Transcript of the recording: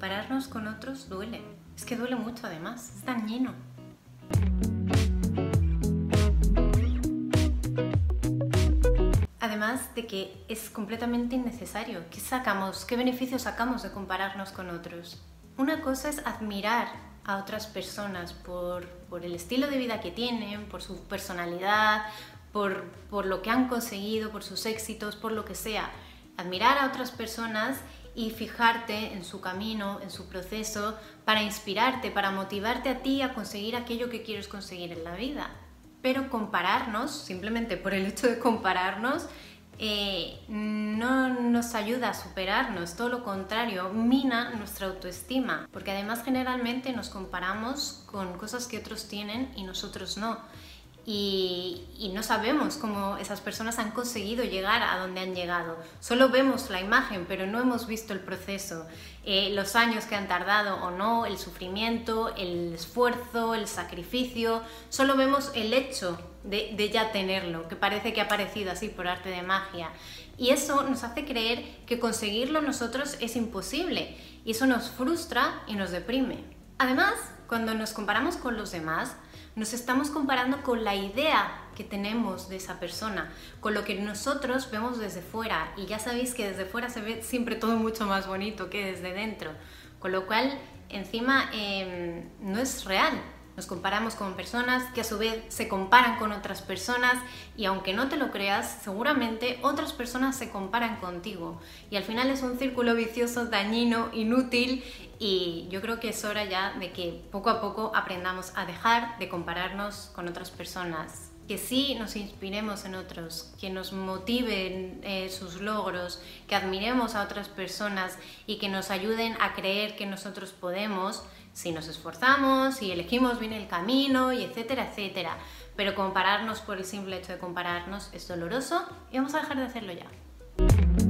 compararnos con otros duele. Es que duele mucho además, es dañino. Además de que es completamente innecesario. ¿Qué sacamos? ¿Qué beneficios sacamos de compararnos con otros? Una cosa es admirar a otras personas por, por el estilo de vida que tienen, por su personalidad, por, por lo que han conseguido, por sus éxitos, por lo que sea. Admirar a otras personas y fijarte en su camino, en su proceso, para inspirarte, para motivarte a ti a conseguir aquello que quieres conseguir en la vida. Pero compararnos, simplemente por el hecho de compararnos, eh, no nos ayuda a superarnos, todo lo contrario, mina nuestra autoestima, porque además generalmente nos comparamos con cosas que otros tienen y nosotros no y, no sabemos cómo esas personas han conseguido llegar a donde han llegado. Solo vemos la imagen, pero no hemos visto el proceso, eh, los años que han tardado o no, el sufrimiento, el esfuerzo, el sacrificio. Solo vemos el hecho de, de ya tenerlo, que parece que ha aparecido así por arte de magia. Y eso nos hace creer que conseguirlo nosotros es imposible. Y eso nos frustra y nos deprime. Además, cuando nos comparamos con los demás, nos estamos comparando con la idea que tenemos de esa persona, con lo que nosotros vemos desde fuera. Y ya sabéis que desde fuera se ve siempre todo mucho más bonito que desde dentro. Con lo cual, encima, em, no es real. Nos comparamos con personas que a su vez se comparan con otras personas y aunque no te lo creas, seguramente otras personas se comparan contigo. Y al final es un círculo vicioso, dañino, inútil y yo creo que es hora ya de que poco a poco aprendamos a dejar de compararnos con otras personas. Que sí nos inspiremos en otros, que nos motiven eh, sus logros, que admiremos a otras personas y que nos ayuden a creer que nosotros podemos si nos esforzamos, si elegimos bien el camino y etcétera, etcétera. Pero compararnos por el simple hecho de compararnos es doloroso y vamos a dejar de hacerlo ya.